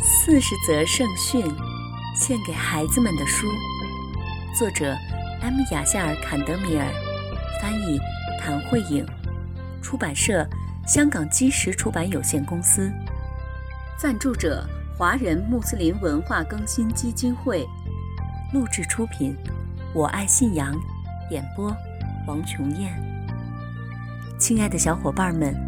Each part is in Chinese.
四十则圣训，献给孩子们的书，作者 M. 雅夏尔·坎德米尔，翻译谭慧颖，出版社香港基石出版有限公司，赞助者华人穆斯林文化更新基金会，录制出品我爱信仰，演播王琼燕。亲爱的小伙伴们。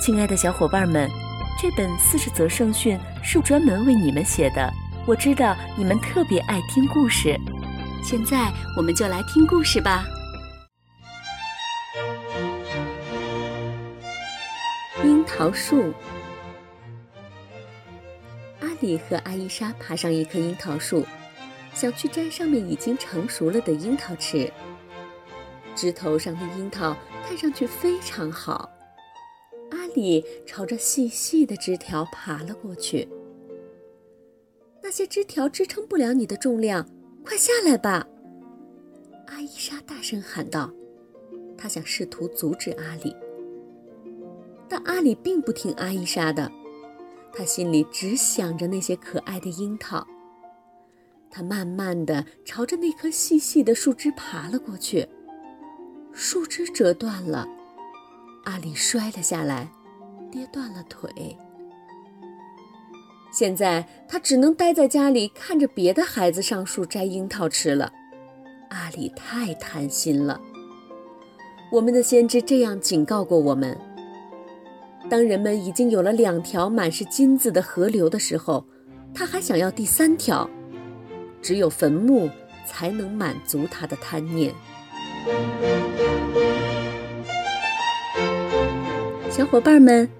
亲爱的小伙伴们，这本四十则圣训是专门为你们写的。我知道你们特别爱听故事，现在我们就来听故事吧。樱桃树，阿里和阿伊莎爬上一棵樱桃树，想去摘上面已经成熟了的樱桃吃。枝头上的樱桃看上去非常好。里朝着细细的枝条爬了过去。那些枝条支撑不了你的重量，快下来吧！阿伊莎大声喊道。她想试图阻止阿里，但阿里并不听阿伊莎的。他心里只想着那些可爱的樱桃。他慢慢的朝着那棵细细的树枝爬了过去。树枝折断了，阿里摔了下来。跌断了腿，现在他只能待在家里看着别的孩子上树摘樱桃吃了。阿里太贪心了。我们的先知这样警告过我们：当人们已经有了两条满是金子的河流的时候，他还想要第三条。只有坟墓才能满足他的贪念。小伙伴们。